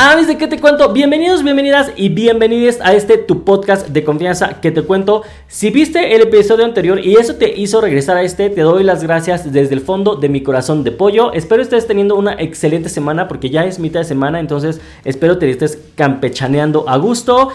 Avis de qué te cuento, bienvenidos, bienvenidas y bienvenidos a este tu podcast de confianza que te cuento. Si viste el episodio anterior y eso te hizo regresar a este, te doy las gracias desde el fondo de mi corazón de pollo. Espero estés teniendo una excelente semana porque ya es mitad de semana, entonces espero te estés campechaneando a gusto.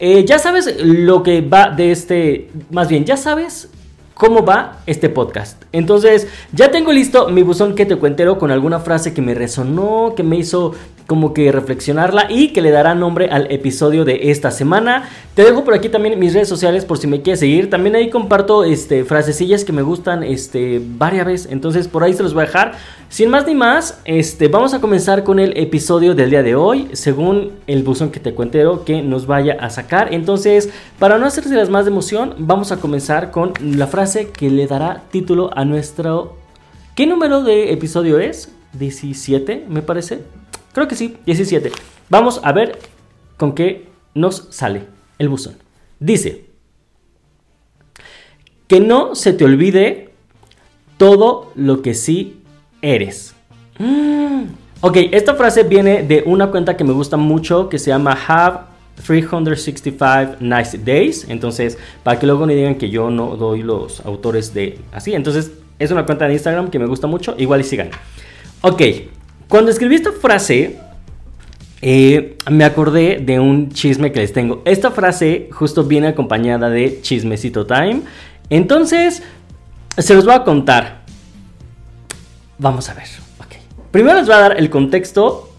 Eh, ya sabes lo que va de este, más bien, ya sabes cómo va este podcast. Entonces, ya tengo listo mi buzón que te cuentero con alguna frase que me resonó, que me hizo como que reflexionarla y que le dará nombre al episodio de esta semana. Te dejo por aquí también mis redes sociales por si me quieres seguir. También ahí comparto este frasecillas que me gustan este varias veces, entonces por ahí se los voy a dejar. Sin más ni más, este vamos a comenzar con el episodio del día de hoy, según el buzón que te cuentero que nos vaya a sacar. Entonces, para no hacerse las más de emoción, vamos a comenzar con la frase que le dará título a nuestro ¿Qué número de episodio es? 17, me parece. Creo que sí, 17. Vamos a ver con qué nos sale el buzón. Dice, que no se te olvide todo lo que sí eres. Mm. Ok, esta frase viene de una cuenta que me gusta mucho que se llama Have 365 Nice Days. Entonces, para que luego no digan que yo no doy los autores de así. Entonces, es una cuenta de Instagram que me gusta mucho. Igual y sigan. Ok, cuando escribí esta frase, eh, me acordé de un chisme que les tengo. Esta frase justo viene acompañada de chismecito time. Entonces, se los voy a contar. Vamos a ver. Primero les voy a dar el contexto.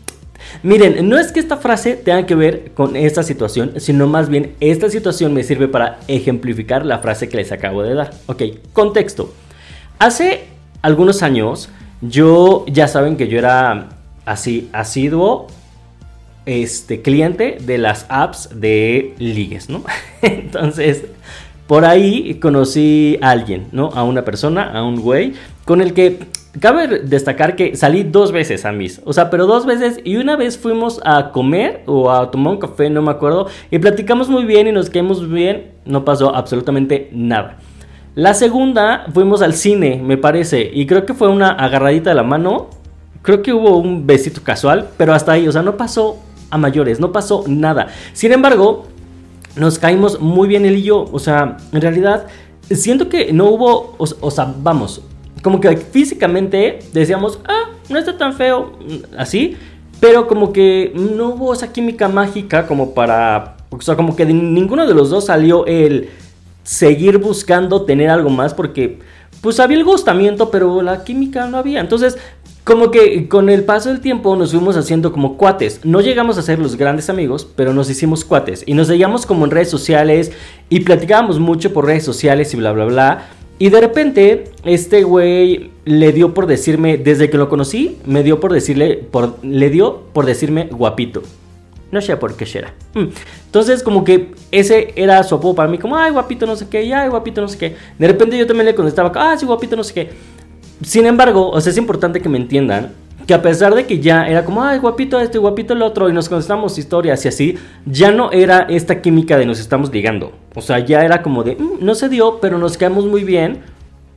Miren, no es que esta frase tenga que ver con esta situación, sino más bien esta situación me sirve para ejemplificar la frase que les acabo de dar. Ok, contexto. Hace algunos años, yo ya saben que yo era así asiduo este cliente de las apps de ligues, ¿no? Entonces, por ahí conocí a alguien, ¿no? A una persona, a un güey, con el que cabe destacar que salí dos veces a mis, o sea, pero dos veces y una vez fuimos a comer o a tomar un café, no me acuerdo, y platicamos muy bien y nos quedamos bien, no pasó absolutamente nada. La segunda fuimos al cine, me parece, y creo que fue una agarradita de la mano. Creo que hubo un besito casual, pero hasta ahí, o sea, no pasó a mayores, no pasó nada. Sin embargo, nos caímos muy bien él y yo, o sea, en realidad siento que no hubo, o, sea, vamos, como que físicamente decíamos, ah, no está tan feo, así, pero como que no hubo esa química mágica como para, o sea, como que de ninguno de los dos salió el seguir buscando tener algo más porque pues había el gustamiento, pero la química no había. Entonces, como que con el paso del tiempo nos fuimos haciendo como cuates. No llegamos a ser los grandes amigos, pero nos hicimos cuates. Y nos seguíamos como en redes sociales y platicábamos mucho por redes sociales y bla, bla, bla. Y de repente, este güey le dio por decirme, desde que lo conocí, me dio por decirle, por, le dio por decirme guapito. No sé por qué será. Mm. Entonces, como que ese era su apodo para mí, como, ay, guapito, no sé qué, ay, guapito, no sé qué. De repente yo también le contestaba, ah, sí, guapito, no sé qué. Sin embargo, o sea, es importante que me entiendan que a pesar de que ya era como, ay, guapito este, guapito el otro, y nos contestamos historias y así, ya no era esta química de nos estamos ligando. O sea, ya era como de, mm, no se dio, pero nos quedamos muy bien.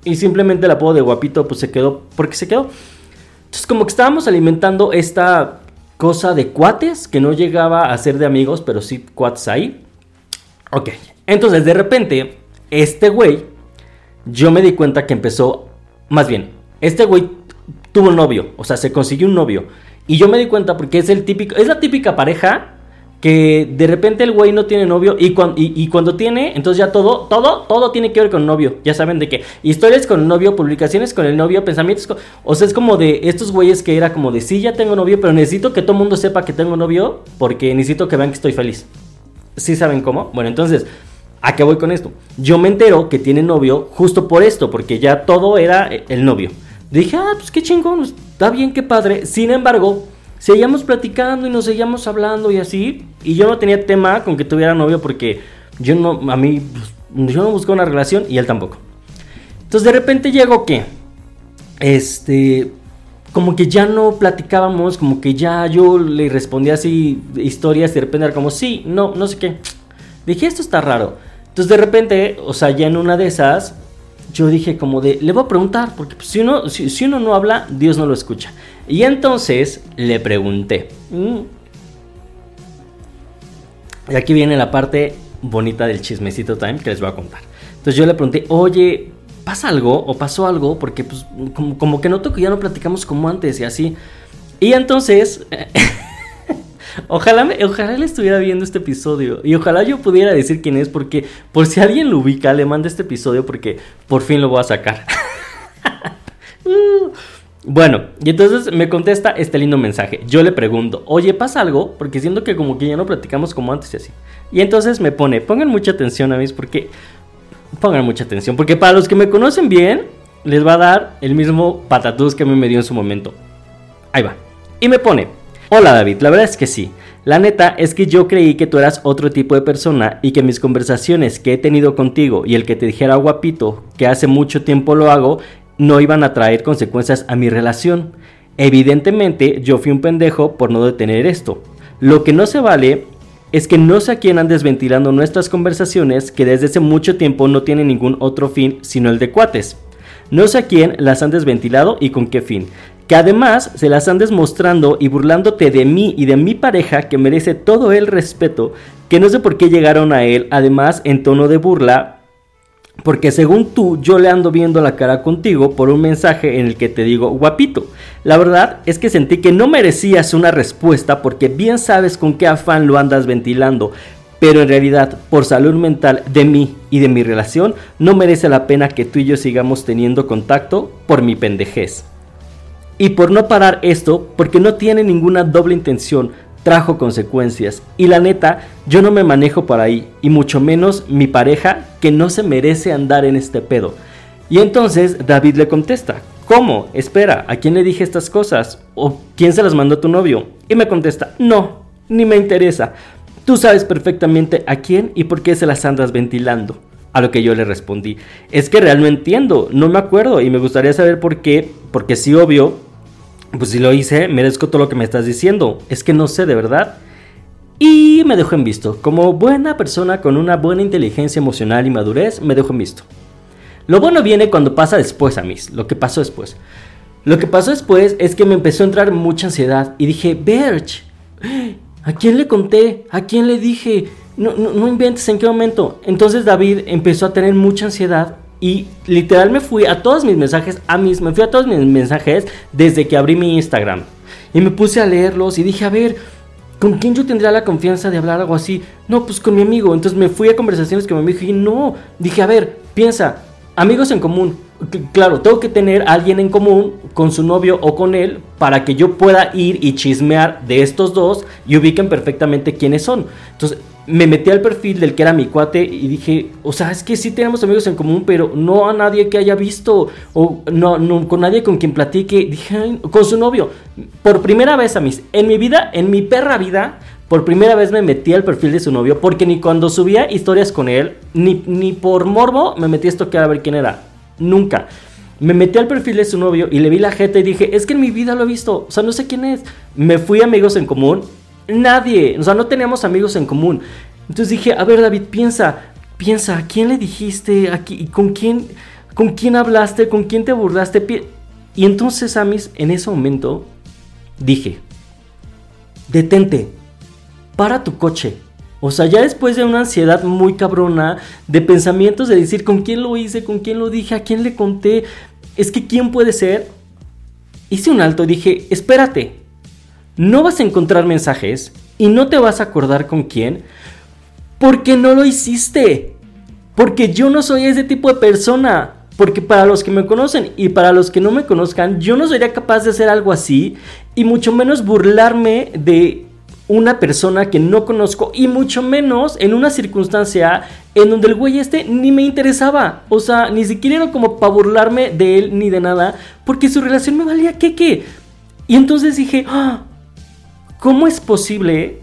Y simplemente el apodo de guapito, pues se quedó, porque se quedó. Entonces, como que estábamos alimentando esta cosa de cuates que no llegaba a ser de amigos, pero sí cuates ahí. Ok, entonces de repente, este güey, yo me di cuenta que empezó, más bien, este güey tuvo un novio, o sea, se consiguió un novio. Y yo me di cuenta porque es el típico, es la típica pareja que de repente el güey no tiene novio y, y, cuando tiene, entonces ya todo, todo, todo tiene que ver con novio. Ya saben de qué. Historias con el novio, publicaciones con el novio, pensamientos. O sea, es como de estos güeyes que era como de, sí, ya tengo novio, pero necesito que todo el mundo sepa que tengo novio porque necesito que vean que estoy feliz. ¿Sí saben cómo? Bueno, entonces, ¿a qué voy con esto? Yo me entero que tiene novio justo por esto, porque ya todo era el novio. Dije, ah, pues qué chingón, está bien, qué padre. Sin embargo seguíamos platicando y nos seguíamos hablando y así. Y yo no tenía tema con que tuviera novio porque yo no, a mí, pues, yo no buscaba una relación y él tampoco. Entonces de repente llegó que, este, como que ya no platicábamos, como que ya yo le respondía así historias de repente era como, sí, no, no sé qué. Dije, esto está raro. Entonces de repente, o sea, ya en una de esas, yo dije como de, le voy a preguntar, porque pues, si, uno, si uno no habla, Dios no lo escucha. Y entonces le pregunté, mm, Y aquí viene la parte bonita del chismecito time que les voy a contar. Entonces yo le pregunté, oye, ¿pasa algo? ¿O pasó algo? Porque pues como, que noto que ya no platicamos como antes y así. Y entonces... Ojalá, ojalá él estuviera viendo este episodio y ojalá yo pudiera decir quién es porque por si alguien lo ubica le manda este episodio porque por fin lo voy a sacar. Uh. Bueno, y entonces me contesta este lindo mensaje. Yo le pregunto, oye, ¿pasa algo? Porque siento que como que ya no platicamos como antes y así. Y entonces me pone, pongan mucha atención a mí, porque... Pongan mucha atención, porque para los que me conocen bien, les va a dar el mismo patatús que a mí me dio en su momento. Ahí va. Y me pone, hola David, la verdad es que sí. La neta es que yo creí que tú eras otro tipo de persona y que mis conversaciones que he tenido contigo y el que te dijera guapito, que hace mucho tiempo lo hago, no iban a traer consecuencias a mi relación. Evidentemente yo fui un pendejo por no detener esto. Lo que no se vale es que no sé a quién andes ventilando nuestras conversaciones que desde hace mucho tiempo no tienen ningún otro fin sino el de cuates. No sé a quién las andes ventilado y con qué fin. Que además se las andes mostrando y burlándote de mí y de mi pareja que merece todo el respeto, que no sé por qué llegaron a él, además en tono de burla, porque según tú, yo le ando viendo la cara contigo por un mensaje en el que te digo guapito. La verdad es que sentí que no merecías una respuesta porque bien sabes con qué afán lo andas ventilando. Pero en realidad, por salud mental de mí y de mi relación, no merece la pena que tú y yo sigamos teniendo contacto por mi pendejez. Y por no parar esto, porque no tiene ninguna doble intención, trajo consecuencias. Y la neta, yo no me manejo por ahí, y mucho menos mi pareja que no se merece andar en este pedo. Y entonces David le contesta, ¿cómo? Espera, ¿a quién le dije estas cosas? ¿O quién se las mandó a tu novio? Y me contesta, no, ni me interesa. Tú sabes perfectamente a quién y por qué se las andas ventilando. A lo que yo le respondí, es que real no entiendo, no me acuerdo y me gustaría saber por qué, porque sí obvio, pues si lo hice, merezco todo lo que me estás diciendo. Es que no sé de verdad. Y me dejo en visto. Como buena persona con una buena inteligencia emocional y madurez, me dejo en visto. Lo bueno viene cuando pasa después a mí, lo que pasó después. Lo que pasó después es que me empezó a entrar mucha ansiedad y dije, Berch, ¿a quién le conté? ¿A quién le dije? No, no, no inventes en qué momento. Entonces David empezó a tener mucha ansiedad y literal me fui a todos mis mensajes, a mis, me fui a todos mis mensajes desde que abrí mi Instagram. Y me puse a leerlos y dije, a ver, ¿con quién yo tendría la confianza de hablar algo así? No, pues con mi amigo. Entonces me fui a conversaciones con mi amigo y no, dije, a ver, piensa, amigos en común. Claro, tengo que tener a alguien en común con su novio o con él para que yo pueda ir y chismear de estos dos y ubiquen perfectamente quiénes son. Entonces, me metí al perfil del que era mi cuate y dije, o sea, es que sí tenemos amigos en común, pero no a nadie que haya visto o no, no con nadie con quien platique. Dije, con su novio. Por primera vez a mis, en mi vida, en mi perra vida, por primera vez me metí al perfil de su novio porque ni cuando subía historias con él, ni, ni por morbo me metí a estoquear a ver quién era. Nunca. Me metí al perfil de su novio y le vi la jeta y dije, es que en mi vida lo he visto, o sea, no sé quién es. Me fui a amigos en común Nadie, o sea, no teníamos amigos en común. Entonces dije, a ver David, piensa, piensa, ¿a quién le dijiste? ¿A ¿Con quién, con quién hablaste? ¿Con quién te burlaste? Y entonces, Amis, en ese momento, dije, detente, para tu coche. O sea, ya después de una ansiedad muy cabrona, de pensamientos de decir con quién lo hice, con quién lo dije, a quién le conté, es que quién puede ser, hice un alto y dije, espérate, no vas a encontrar mensajes y no te vas a acordar con quién porque no lo hiciste. Porque yo no soy ese tipo de persona. Porque para los que me conocen y para los que no me conozcan, yo no sería capaz de hacer algo así y mucho menos burlarme de una persona que no conozco y mucho menos en una circunstancia en donde el güey este ni me interesaba. O sea, ni siquiera era como para burlarme de él ni de nada, porque su relación me valía que qué. Y entonces dije, ¡Ah! ¿Cómo es posible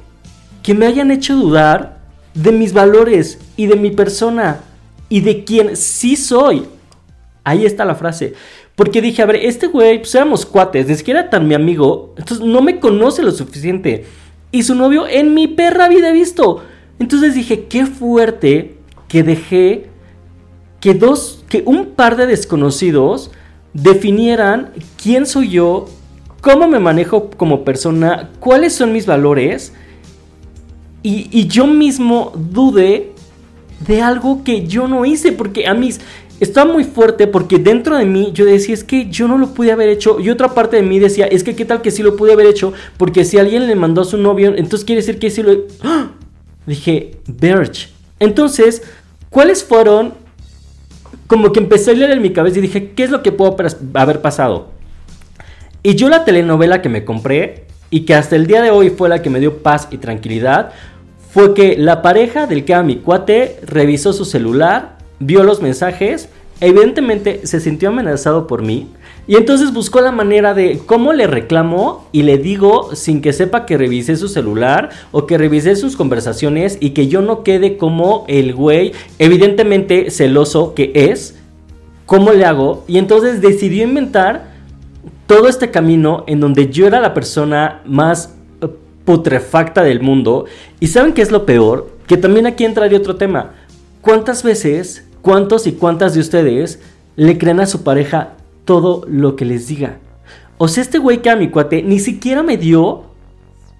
que me hayan hecho dudar de mis valores y de mi persona y de quién sí soy? Ahí está la frase. Porque dije, a ver, este güey, pues éramos cuates, ni siquiera tan mi amigo, entonces no me conoce lo suficiente. Y su novio en mi perra vida he visto. Entonces dije, qué fuerte que dejé que dos, que un par de desconocidos definieran quién soy yo cómo me manejo como persona, cuáles son mis valores y, yo mismo dudé de algo que yo no hice, porque a mí estaba muy fuerte porque dentro de mí yo decía, es que yo no lo pude haber hecho. Y otra parte de mí decía, es que qué tal que sí lo pude haber hecho, porque si alguien le mandó a su novio, entonces quiere decir que sí lo... ¡Ah! Dije, Birch. Entonces, ¿cuáles fueron? Como que empecé a leer en mi cabeza y dije, ¿qué es lo que puedo haber pasado? Y yo la telenovela que me compré y que hasta el día de hoy fue la que me dio paz y tranquilidad, fue que la pareja del que era mi cuate revisó su celular, vio los mensajes, evidentemente se sintió amenazado por mí y entonces buscó la manera de cómo le reclamo y le digo sin que sepa que revisé su celular o que revisé sus conversaciones y que yo no quede como el güey evidentemente celoso que es. ¿Cómo le hago? Y entonces decidió inventar todo este camino en donde yo era la persona más eh, putrefacta del mundo. ¿Y saben qué es lo peor? Que también aquí entraría otro tema. ¿Cuántas veces, cuántos y cuántas de ustedes le creen a su pareja todo lo que les diga. O sea, este güey que a mi cuate ni siquiera me dio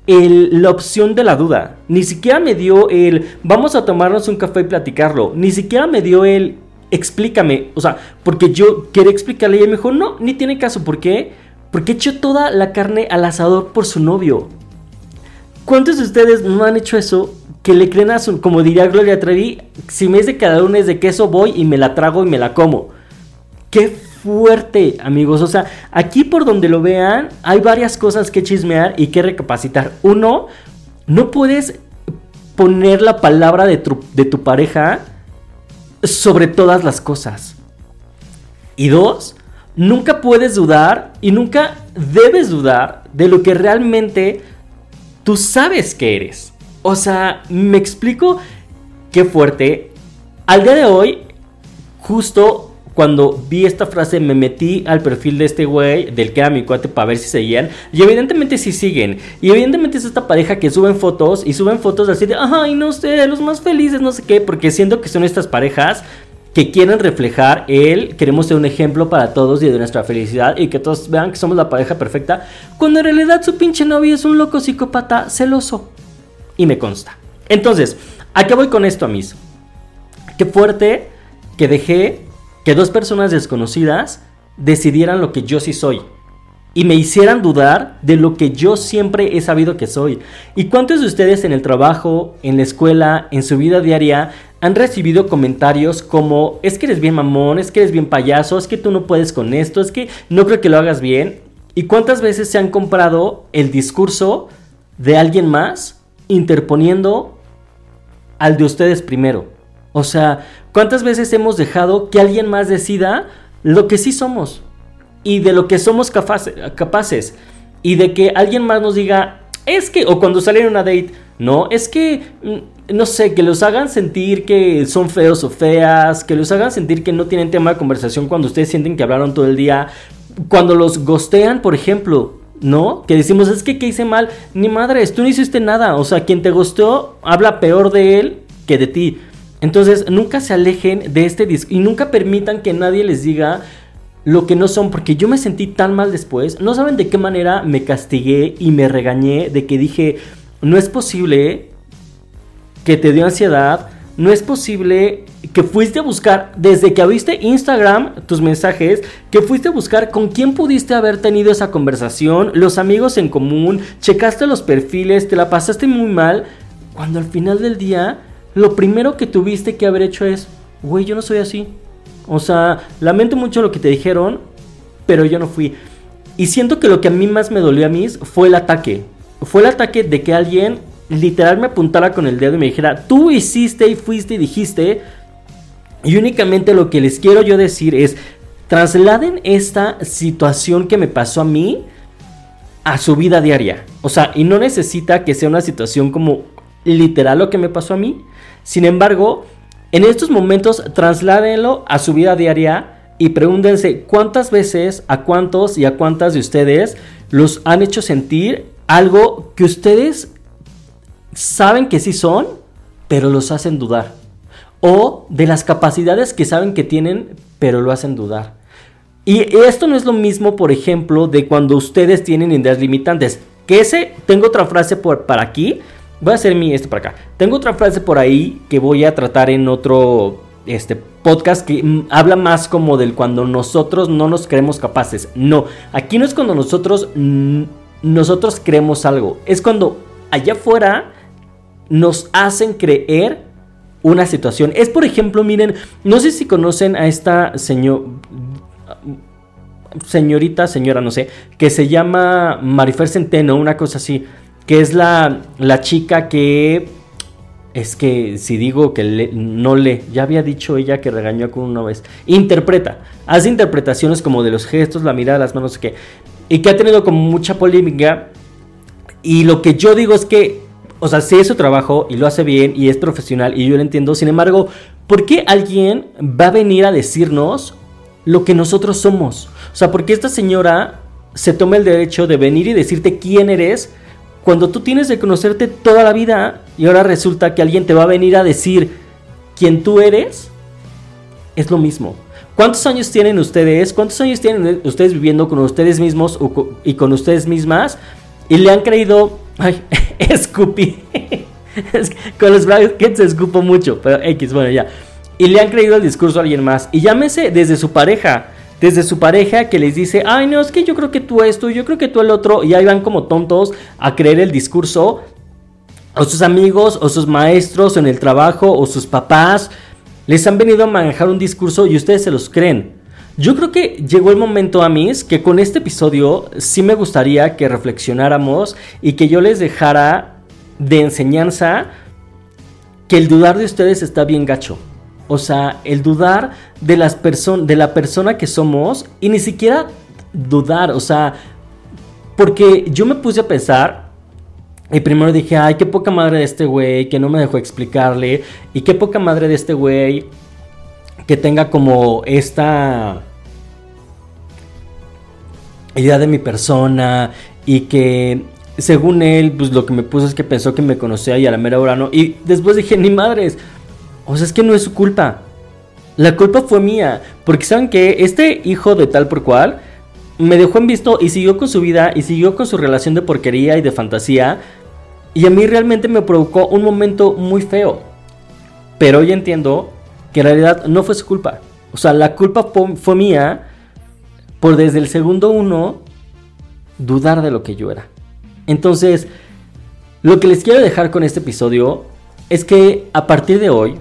el, la opción de la duda. Ni siquiera me dio el vamos a tomarnos un café y platicarlo. Ni siquiera me dio el explícame. O sea, porque yo quería explicarle y él me dijo, no, ni tiene caso. ¿Por qué? Porque echó toda la carne al asador por su novio. ¿Cuántos de ustedes no han hecho eso? Que le creen a su, como diría Gloria Trevi, si me es de cada lunes de queso voy y me la trago y me la como. Qué fuerte, amigos. O sea, aquí por donde lo vean, hay varias cosas que chismear y que recapacitar. Uno, no puedes poner la palabra de tu, de tu pareja sobre todas las cosas. Y dos, nunca puedes dudar y nunca debes dudar de lo que realmente tú sabes que eres. O sea, me explico qué fuerte. Al día de hoy, justo cuando vi esta frase me metí al perfil de este güey, del que era mi cuate, para ver si seguían. Y evidentemente sí siguen. Y evidentemente es esta pareja que suben fotos y suben fotos así de, ay, no sé, los más felices, no sé qué, porque siento que son estas parejas que quieren reflejar el queremos ser un ejemplo para todos y de nuestra felicidad y que todos vean que somos la pareja perfecta, cuando en realidad su pinche novio es un loco psicópata celoso. Y me consta. Entonces, ¿a qué voy con esto, mis? Qué fuerte que dejé que dos personas desconocidas decidieran lo que yo sí soy y me hicieran dudar de lo que yo siempre he sabido que soy. ¿Y cuántos de ustedes en el trabajo, en la escuela, en su vida diaria han recibido comentarios como es que eres bien mamón, es que eres bien payaso, es que tú no puedes con esto, es que no creo que lo hagas bien? ¿Y cuántas veces se han comprado el discurso de alguien más interponiendo al de ustedes primero? O sea, ¿cuántas veces hemos dejado que alguien más decida lo que sí somos? Y de lo que somos capaces. Y de que alguien más nos diga, es que, o cuando salen en una date, no, es que, mm, no sé, que los hagan sentir que son feos o feas, que los hagan sentir que no tienen tema de conversación cuando ustedes sienten que hablaron todo el día. Cuando los gostean, por ejemplo, ¿no? Que decimos, es que, ¿qué hice mal? Ni madres, tú no hiciste nada. O sea, quien te gosteó habla peor de él que de ti. Entonces, nunca se alejen de este disco y nunca permitan que nadie les diga lo que no son, porque yo me sentí tan mal después. No saben de qué manera me castigué y me regañé de que dije, no es posible que te dio ansiedad, no es posible que fuiste a buscar, desde que abriste Instagram tus mensajes, que fuiste a buscar con quién pudiste haber tenido esa conversación, los amigos en común, checaste los perfiles, te la pasaste muy mal, cuando al final del día lo primero que tuviste que haber hecho es, güey, yo no soy así. O sea, lamento mucho lo que te dijeron, pero yo no fui. Y siento que lo que a mí más me dolió a mí fue el ataque. Fue el ataque de que alguien literal me apuntara con el dedo y me dijera, tú hiciste y fuiste y dijiste. Y únicamente lo que les quiero yo decir es, trasladen esta situación que me pasó a mí a su vida diaria. O sea, y no necesita que sea una situación como literal lo que me pasó a mí, sin embargo, en estos momentos trasládenlo a su vida diaria y pregúntense cuántas veces, a cuántos y a cuántas de ustedes los han hecho sentir algo que ustedes saben que sí son, pero los hacen dudar. O de las capacidades que saben que tienen, pero lo hacen dudar. Y esto no es lo mismo, por ejemplo, de cuando ustedes tienen ideas limitantes. Que ese, tengo otra frase por, para aquí, voy a hacer mi este para acá. Tengo otra frase por ahí que voy a tratar en otro este podcast que mm, habla más como del cuando nosotros no nos creemos capaces. No, aquí no es cuando nosotros nosotros creemos algo, es cuando allá afuera nos hacen creer una situación. Es por ejemplo, miren, no sé si conocen a esta señor señorita, señora, no sé, que se llama Marifer Centeno, una cosa así, que es la, la chica que es que si digo que no lee, ya había dicho ella que regañó con una vez, interpreta, hace interpretaciones como de los gestos, la mirada, las manos, que, y que ha tenido como mucha polémica. Y lo que yo digo es que, o sea, sí es su trabajo y lo hace bien y es profesional y yo lo entiendo, sin embargo, ¿por qué alguien va a venir a decirnos lo que nosotros somos? O sea, ¿por qué esta señora se toma el derecho de venir y decirte quién eres? Cuando tú tienes de conocerte toda la vida y ahora resulta que alguien te va a venir a decir quién tú eres, es lo mismo. ¿Cuántos años tienen ustedes? ¿Cuántos años tienen ustedes viviendo con ustedes mismos y con ustedes mismas? Y le han creído... Ay, escupí. con los brackets escupo mucho, pero X, bueno, ya. Y le han creído el discurso a alguien más. Y llámese desde su pareja desde su pareja que les dice, ay no, es que yo creo que tú esto, yo creo que tú el otro, y ahí van como tontos a creer el discurso, o sus amigos, o sus maestros en el trabajo, o sus papás, les han venido a manejar un discurso y ustedes se los creen. Yo creo que llegó el momento a mí que con este episodio sí me gustaría que reflexionáramos y que yo les dejara de enseñanza que el dudar de ustedes está bien gacho. O sea, el dudar de, las de la persona que somos y ni siquiera dudar, o sea, porque yo me puse a pensar y primero dije, ay, qué poca madre de este güey que no me dejó explicarle y qué poca madre de este güey que tenga como esta idea de mi persona y que según él, pues lo que me puso es que pensó que me conocía y a la mera hora no. Y después dije, ni madres, o sea, es que no es su culpa. La culpa fue mía. Porque saben que este hijo de tal por cual me dejó en visto y siguió con su vida y siguió con su relación de porquería y de fantasía. Y a mí realmente me provocó un momento muy feo. Pero hoy entiendo que en realidad no fue su culpa. O sea, la culpa fue mía por desde el segundo uno dudar de lo que yo era. Entonces, lo que les quiero dejar con este episodio es que a partir de hoy,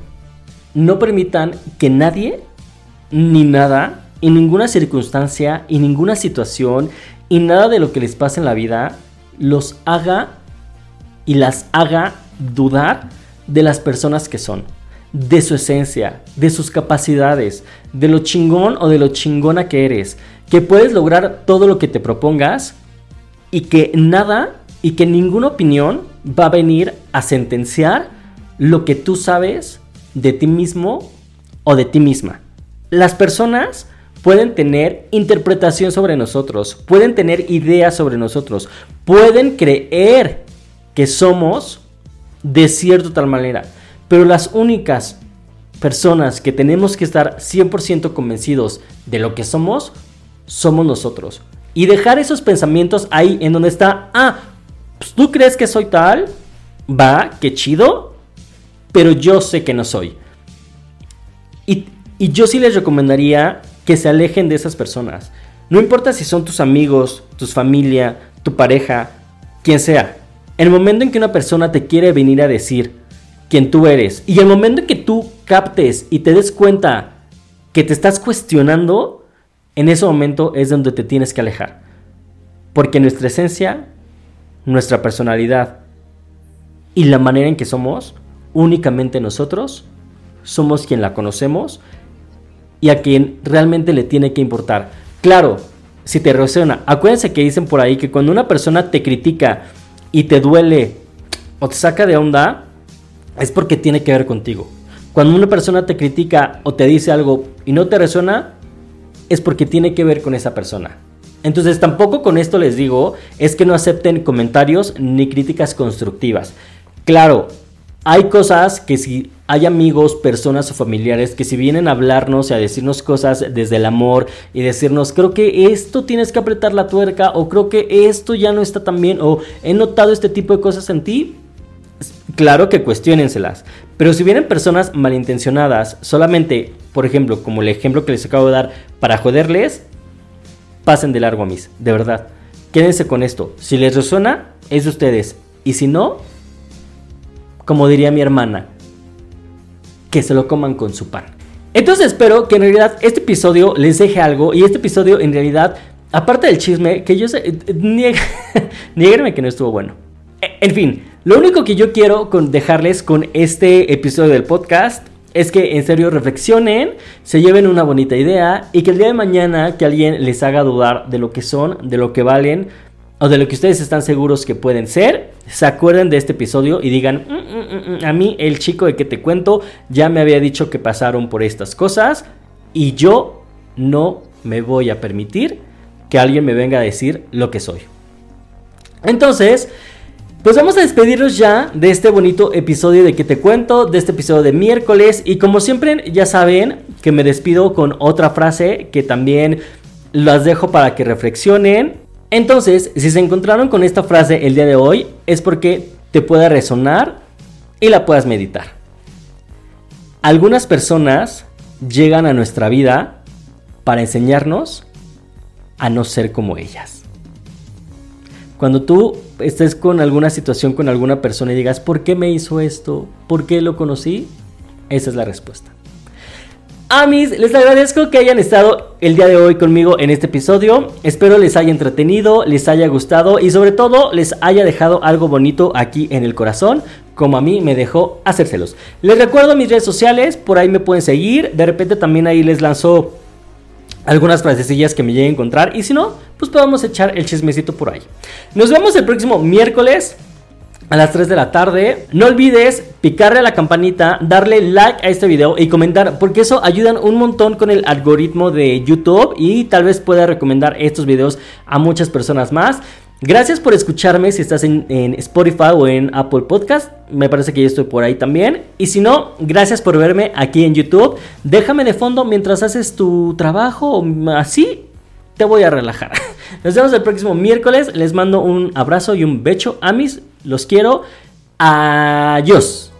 no permitan que nadie, ni nada, en ninguna circunstancia, y ninguna situación, y nada de lo que les pase en la vida, los haga y las haga dudar de las personas que son, de su esencia, de sus capacidades, de lo chingón o de lo chingona que eres, que puedes lograr todo lo que te propongas y que nada y que ninguna opinión va a venir a sentenciar lo que tú sabes de ti mismo o de ti misma. Las personas pueden tener interpretación sobre nosotros, pueden tener ideas sobre nosotros, pueden creer que somos de cierta tal manera, pero las únicas personas que tenemos que estar 100% convencidos de lo que somos, somos nosotros. Y dejar esos pensamientos ahí en donde está, ah, pues tú crees que soy tal, va, qué chido, pero yo sé que no soy. Y, yo sí les recomendaría que se alejen de esas personas. No importa si son tus amigos, tu familia, tu pareja, quien sea. El momento en que una persona te quiere venir a decir quién tú eres y el momento en que tú captes y te des cuenta que te estás cuestionando, en ese momento es donde te tienes que alejar. Porque nuestra esencia, nuestra personalidad y la manera en que somos únicamente nosotros somos quien la conocemos y a quien realmente le tiene que importar. Claro, si te resuena, acuérdense que dicen por ahí que cuando una persona te critica y te duele o te saca de onda, es porque tiene que ver contigo. Cuando una persona te critica o te dice algo y no te resuena, es porque tiene que ver con esa persona. Entonces tampoco con esto les digo es que no acepten comentarios ni críticas constructivas. Claro, hay cosas que si hay amigos, personas o familiares que si vienen a hablarnos y a decirnos cosas desde el amor y decirnos, creo que esto tienes que apretar la tuerca o creo que esto ya no está tan bien o he notado este tipo de cosas en ti, claro que cuestionenselas. Pero si vienen personas malintencionadas, solamente, por ejemplo, como el ejemplo que les acabo de dar, para joderles, pasen de largo a mis, de verdad. Quédense con esto. Si les resuena, es de ustedes. Y si no, como diría mi hermana, que se lo coman con su pan. Entonces espero que en realidad este episodio les deje algo y este episodio en realidad, aparte del chisme, que yo sé, eh, que no estuvo bueno. E, en fin, lo único que yo quiero dejarles con este episodio del podcast es que en serio reflexionen, se lleven una bonita idea y que el día de mañana que alguien les haga dudar de lo que son, de lo que valen o de lo que ustedes están seguros que pueden ser, se acuerden de este episodio y digan, mm, mm, mm, a mí el chico de que te cuento ya me había dicho que pasaron por estas cosas y yo no me voy a permitir que alguien me venga a decir lo que soy. Entonces, pues vamos a despedirnos ya de este bonito episodio de que te cuento, de este episodio de miércoles. Y como siempre, ya saben que me despido con otra frase que también las dejo para que reflexionen. Entonces, si se encontraron con esta frase el día de hoy, es porque te pueda resonar y la puedas meditar. Algunas personas llegan a nuestra vida para enseñarnos a no ser como ellas. Cuando tú estés con alguna situación con alguna persona y digas, ¿por qué me hizo esto? ¿Por qué lo conocí? Esa es la respuesta. Amis, les agradezco que hayan estado el día de hoy conmigo en este episodio. Espero les haya entretenido, les haya gustado y sobre todo les haya dejado algo bonito aquí en el corazón, como a mí me dejó hacérselos. Les recuerdo mis redes sociales, por ahí me pueden seguir. De repente también ahí les lanzo algunas frasecillas que me llegue a encontrar. Y si no, pues podemos echar el chismecito por ahí. Nos vemos el próximo miércoles a las 3 de la tarde. No olvides picarle a la campanita, darle like a este video y comentar, porque eso ayuda un montón con el algoritmo de YouTube y tal vez pueda recomendar estos videos a muchas personas más. Gracias por escucharme si estás en, Spotify o en Apple Podcast. Me parece que yo estoy por ahí también. Y si no, gracias por verme aquí en YouTube. Déjame de fondo mientras haces tu trabajo. Así te voy a relajar. Nos vemos el próximo miércoles. Les mando un abrazo y un becho. Amis, los quiero. Adiós.